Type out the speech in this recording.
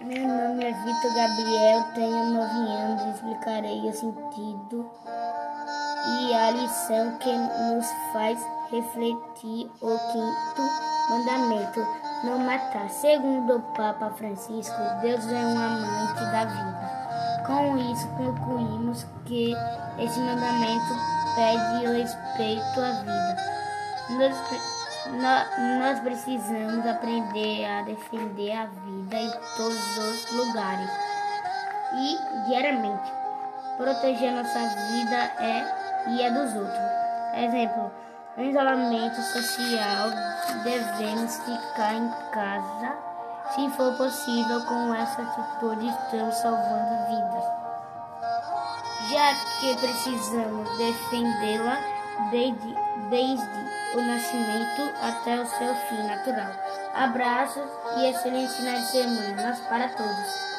Augusto Gabriel, tenho nove anos e explicarei o sentido e a lição que nos faz refletir o quinto mandamento, não matar. Segundo o Papa Francisco, Deus é um amante da vida. Com isso, concluímos que esse mandamento pede respeito à vida. Nós, precisamos aprender a defender a vida em todos os lugares e diariamente. Proteger nossa vida é e a dos outros. Exemplo, no isolamento social, devemos ficar em casa. Se for possível, com essa atitude estamos salvando vidas. Já que precisamos defendê-la desde, desde o nascimento até o seu fim natural. Abraços e excelente final de semana para todos.